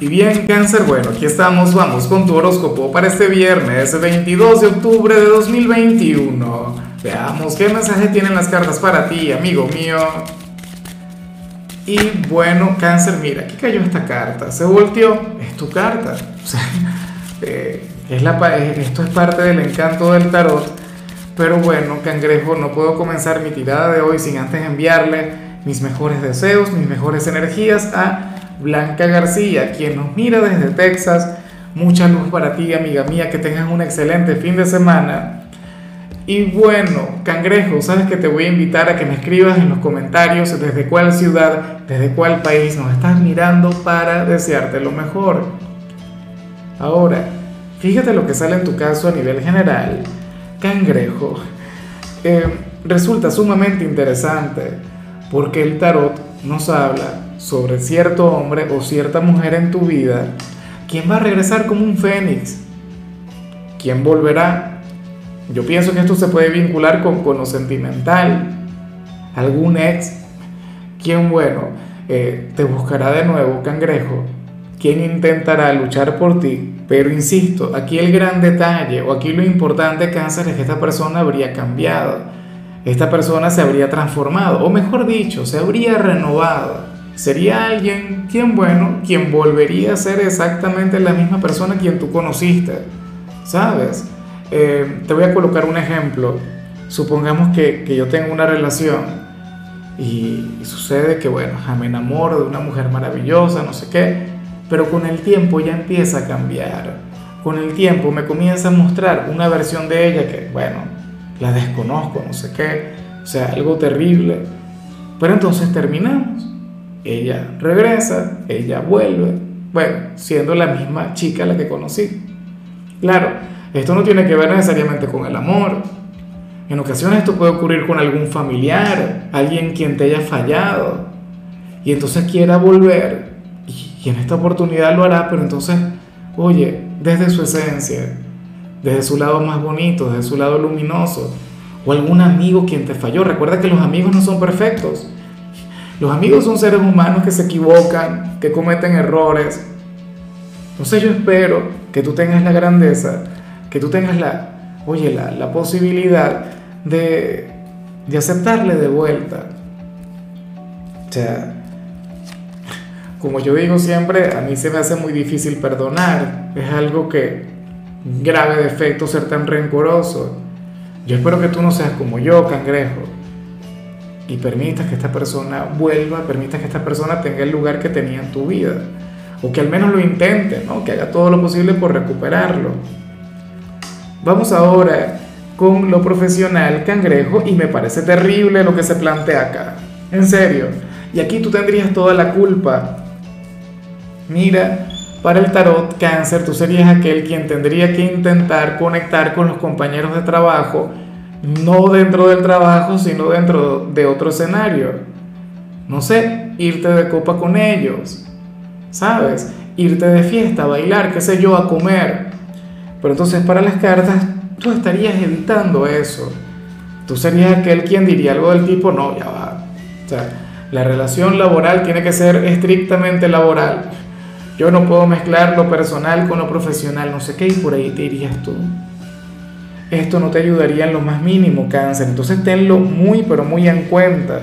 Y bien, cáncer, bueno, aquí estamos, vamos con tu horóscopo para este viernes 22 de octubre de 2021. Veamos qué mensaje tienen las cartas para ti, amigo mío. Y bueno, cáncer, mira, aquí cayó esta carta, se volteó, es tu carta. O sea, eh, es la, esto es parte del encanto del tarot. Pero bueno, cangrejo, no puedo comenzar mi tirada de hoy sin antes enviarle mis mejores deseos, mis mejores energías a Blanca García, quien nos mira desde Texas. Mucha luz para ti, amiga mía, que tengas un excelente fin de semana. Y bueno, cangrejo, sabes que te voy a invitar a que me escribas en los comentarios desde cuál ciudad, desde cuál país nos estás mirando para desearte lo mejor. Ahora, fíjate lo que sale en tu caso a nivel general. Cangrejo, eh, resulta sumamente interesante porque el tarot nos habla sobre cierto hombre o cierta mujer en tu vida, ¿quién va a regresar como un fénix? ¿Quién volverá? Yo pienso que esto se puede vincular con, con lo sentimental. Algún ex, ¿quién bueno eh, te buscará de nuevo, cangrejo? ¿Quién intentará luchar por ti? Pero insisto, aquí el gran detalle o aquí lo importante, cáncer, es que esta persona habría cambiado. Esta persona se habría transformado, o mejor dicho, se habría renovado sería alguien quien, bueno, quien volvería a ser exactamente la misma persona quien tú conociste, ¿sabes? Eh, te voy a colocar un ejemplo. Supongamos que, que yo tengo una relación y, sucede que, bueno, me enamoro de una mujer maravillosa, no sé qué, pero con el tiempo ya empieza a cambiar. Con el tiempo me comienza a mostrar una versión de ella que, bueno, la desconozco, no sé qué, o sea, algo terrible. Pero entonces terminamos ella regresa, ella vuelve, bueno, siendo la misma chica la que conocí. Claro, esto no tiene que ver necesariamente con el amor. En ocasiones esto puede ocurrir con algún familiar, alguien quien te haya fallado, y entonces quiera volver, y en esta oportunidad lo hará, pero entonces, oye, desde su esencia, desde su lado más bonito, desde su lado luminoso, o algún amigo quien te falló. Recuerda que los amigos no son perfectos los amigos son seres humanos que se equivocan, que cometen errores. Entonces yo espero que tú tengas la grandeza, que tú tengas la, oye, la, posibilidad de, de aceptarle de vuelta. O sea, como yo digo siempre, a mí se me hace muy difícil perdonar. Es algo que grave defecto ser tan rencoroso. Yo espero que tú no seas como yo, cangrejo y permitas que esta persona vuelva, permitas que esta persona tenga el lugar que tenía en tu vida, o que al menos lo intente, ¿no? que haga todo lo posible por recuperarlo. Vamos ahora con lo profesional, cangrejo, y me parece terrible lo que se plantea acá, en serio, y aquí tú tendrías toda la culpa. Mira, para el tarot cáncer, tú serías aquel quien tendría que intentar conectar con los compañeros de trabajo, no dentro del trabajo, sino dentro de otro escenario. No sé, irte de copa con ellos, ¿sabes? Irte de fiesta, bailar, qué sé yo, a comer. Pero entonces para las cartas tú estarías evitando eso. Tú serías aquel quien diría algo del tipo, no, ya va. O sea, la relación laboral tiene que ser estrictamente laboral. Yo no puedo mezclar lo personal con lo profesional, no sé qué, y por ahí te irías tú esto no te ayudaría en lo más mínimo, cáncer. Entonces tenlo muy, pero muy en cuenta.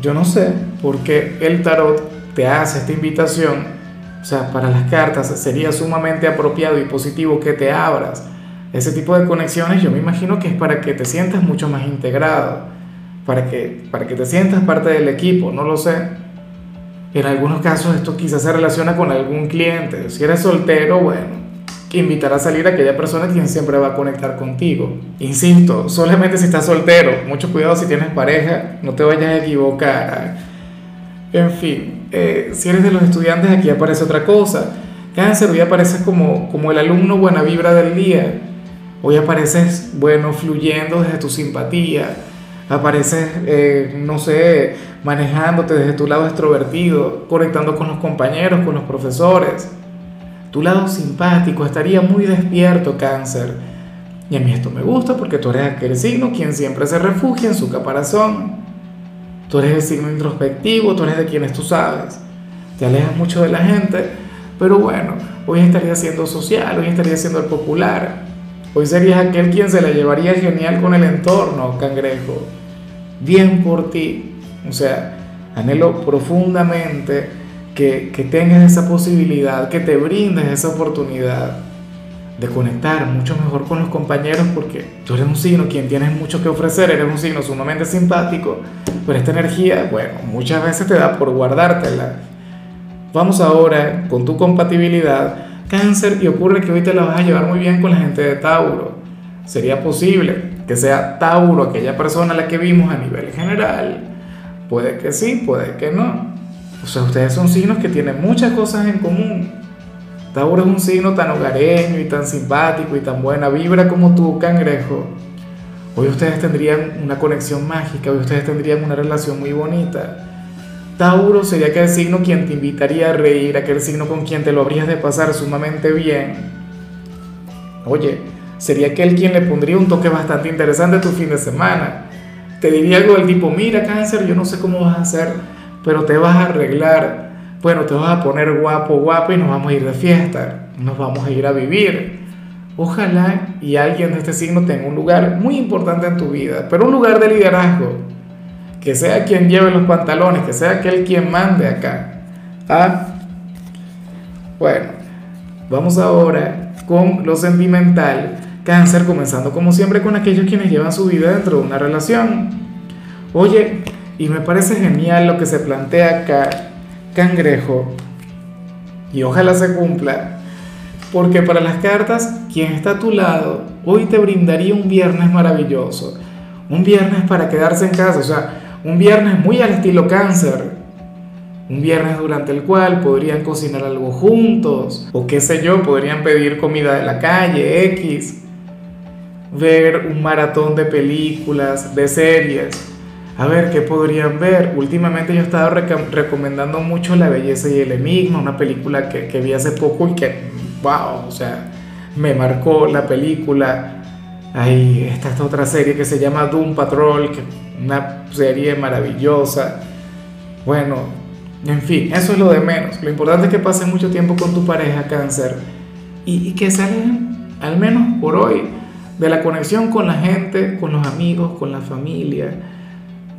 Yo no sé por qué el tarot te hace esta invitación. O sea, para las cartas sería sumamente apropiado y positivo que te abras. Ese tipo de conexiones yo me imagino que es para que te sientas mucho más integrado, para que, para que te sientas parte del equipo, no lo sé. En algunos casos esto quizás se relaciona con algún cliente. Si eres soltero, bueno, invitar a salir a aquella persona quien siempre va a conectar contigo. Insisto, solamente si estás soltero, mucho cuidado si tienes pareja, no te vayas a equivocar. En fin, eh, si eres de los estudiantes, aquí aparece otra cosa. Cáncer, hoy apareces como, como el alumno buena vibra del día. Hoy apareces, bueno, fluyendo desde tu simpatía. Apareces, eh, no sé, manejándote desde tu lado extrovertido, conectando con los compañeros, con los profesores tu lado simpático estaría muy despierto, cáncer. Y a mí esto me gusta porque tú eres aquel signo quien siempre se refugia en su caparazón. Tú eres el signo introspectivo, tú eres de quienes tú sabes. te alejas mucho de la gente, pero bueno, hoy estarías siendo social, hoy estarías siendo el popular, hoy serías aquel quien se la llevaría genial con el entorno, cangrejo. Bien por ti, o sea, anhelo profundamente que, que tengas esa posibilidad, que te brindes esa oportunidad de conectar mucho mejor con los compañeros porque tú eres un signo quien tienes mucho que ofrecer, eres un signo sumamente simpático, pero esta energía, bueno, muchas veces te da por guardártela. Vamos ahora con tu compatibilidad, cáncer, y ocurre que hoy te la vas a llevar muy bien con la gente de Tauro. Sería posible que sea Tauro aquella persona a la que vimos a nivel general. Puede que sí, puede que no. O sea, ustedes son signos que tienen muchas cosas en común Tauro es un signo tan hogareño y tan simpático y tan buena vibra como tú, cangrejo. Hoy ustedes tendrían una conexión mágica, hoy ustedes tendrían una relación muy bonita. Tauro sería aquel signo quien te invitaría a reír, aquel signo con quien te lo habrías de pasar sumamente bien. Oye, sería aquel quien le pondría un toque bastante interesante a tu fin de semana. Te diría algo del tipo, mira cáncer, yo no sé cómo vas a hacer, pero te vas a arreglar bueno, te vas a poner guapo, guapo y nos vamos a ir de fiesta, nos vamos a ir a vivir. Ojalá y alguien de este signo tenga un lugar muy importante en tu vida, pero un lugar de liderazgo, que sea quien lleve los pantalones, que sea aquel quien mande acá. ¿Ah? Bueno, vamos ahora con lo sentimental. Cáncer, comenzando como siempre con aquellos quienes llevan su vida dentro de una relación. Oye, y me parece genial lo que se plantea acá cangrejo, y ojalá se cumpla, porque para las cartas, quien está a tu lado, hoy te brindaría un viernes maravilloso, un viernes para quedarse en casa, o sea, un viernes muy al estilo cáncer, un viernes durante el cual podrían cocinar algo juntos, o qué sé yo, podrían pedir comida de la calle, X, ver un maratón de películas, de series, a ver, ¿qué podrían ver? Últimamente yo he estado recomendando mucho La belleza y el enigma, una película que, que vi hace poco y que, wow, o sea, me marcó la película. Ahí está esta otra serie que se llama Doom Patrol, que una serie maravillosa. Bueno, en fin, eso es lo de menos. Lo importante es que pases mucho tiempo con tu pareja cáncer y, y que salgan, al menos por hoy, de la conexión con la gente, con los amigos, con la familia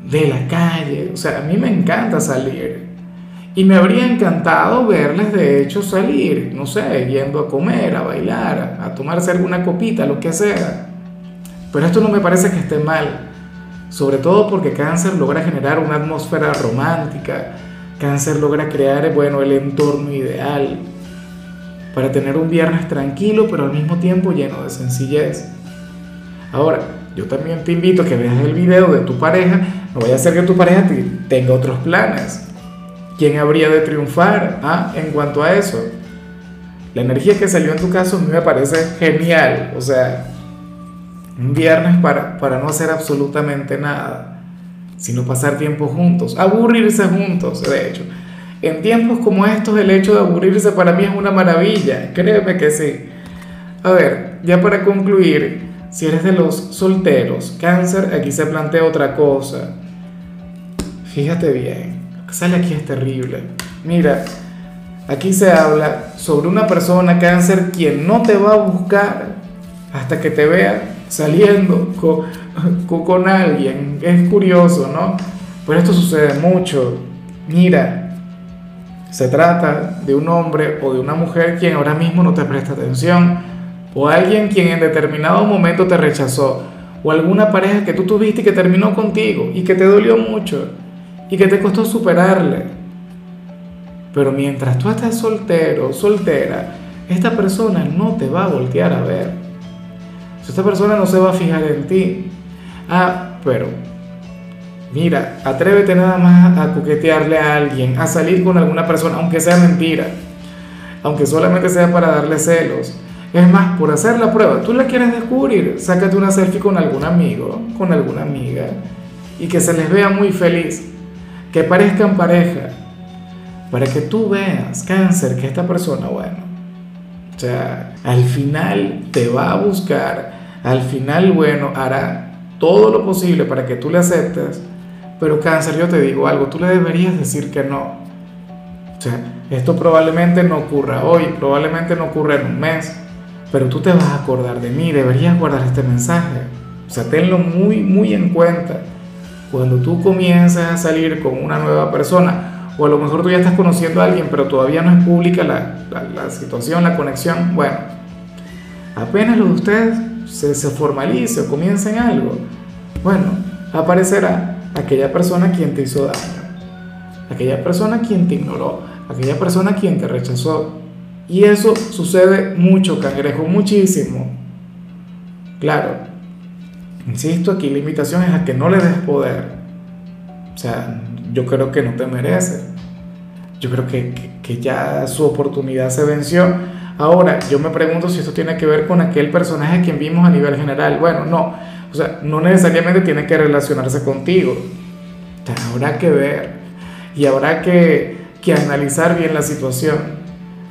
de la calle. O sea, a mí me encanta salir. Y me habría encantado verles, de hecho, salir, no sé, yendo a comer, a bailar, a tomarse alguna copita, lo que sea. Pero esto no me parece que esté mal. Sobre todo porque cáncer logra generar una atmósfera romántica. Cáncer logra crear, bueno, el entorno ideal para tener un viernes tranquilo, pero al mismo tiempo lleno de sencillez. Ahora, yo también te invito a que veas el video de tu pareja. No vaya a ser que tu pareja tenga otros planes. ¿Quién habría de triunfar ah, en cuanto a eso? La energía que salió en tu caso a mí me parece genial. O sea, un viernes para, para no hacer absolutamente nada, sino pasar tiempo juntos, aburrirse juntos, de hecho. En tiempos como estos el hecho de aburrirse para mí es una maravilla, créeme que sí. A ver, ya para concluir, si eres de los solteros, cáncer, aquí se plantea otra cosa. Fíjate bien, lo que sale aquí es terrible. Mira, aquí se habla sobre una persona cáncer quien no te va a buscar hasta que te vea saliendo con, con, alguien. Es curioso, ¿no? Pero esto sucede mucho. Mira, se trata de un hombre o de una mujer quien ahora mismo no te presta atención o alguien quien en determinado momento te rechazó, o alguna pareja que tú tuviste y que terminó contigo y que te dolió mucho y que te costó superarle. Pero mientras tú estás soltero, soltera, esta persona no te va a voltear a ver. Esta persona no se va a fijar en ti. Ah, pero mira, atrévete nada más a coquetearle a alguien, a salir con alguna persona, aunque sea mentira, aunque solamente sea para darle celos es más, por hacer la prueba, tú la quieres descubrir, sácate una selfie con algún amigo, con alguna amiga, y que se les vea muy feliz, que parezcan pareja, para que tú veas, cáncer, que esta persona, bueno, o sea, al final te va a buscar, al final, bueno, hará todo lo posible para que tú le aceptes, pero cáncer, yo te digo algo, tú le deberías decir que no. O sea, esto probablemente no ocurra hoy, probablemente no ocurra en un mes, pero tú te vas a acordar de mí, deberías guardar este mensaje. O sea, tenlo muy, muy en cuenta. Cuando tú comienzas a salir con una nueva persona, o a lo mejor tú ya estás conociendo a alguien, pero todavía no es pública la, la, situación, la conexión, bueno, apenas lo de ustedes se, se formalice o comiencen algo, bueno, aparecerá aquella persona quien te hizo daño, aquella persona quien te ignoró, aquella persona quien te rechazó. Y eso sucede mucho, cangrejo, muchísimo. Claro, insisto, aquí la invitación es a que no le des poder. O sea, yo creo que no te merece. Yo creo que, que, ya su oportunidad se venció. Ahora, yo me pregunto si esto tiene que ver con aquel personaje que vimos a nivel general. Bueno, no. O sea, no necesariamente tiene que relacionarse contigo. habrá que ver. Y habrá que, que analizar bien la situación.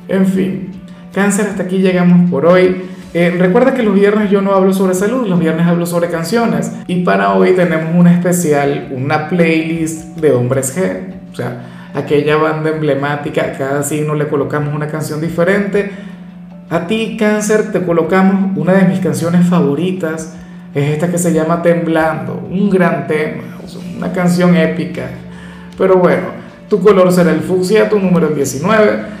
En fin, cáncer, hasta aquí llegamos por hoy. Eh, recuerda que los viernes yo no hablo sobre salud, los viernes hablo sobre canciones. Y para hoy tenemos un especial, una playlist de hombres G. O sea, aquella banda emblemática, cada signo le colocamos una canción diferente. A ti, cáncer, te colocamos una de mis canciones favoritas. Es esta que se llama Temblando, un gran tema, una canción épica. Pero bueno, tu color será el fucsia, tu número es 19.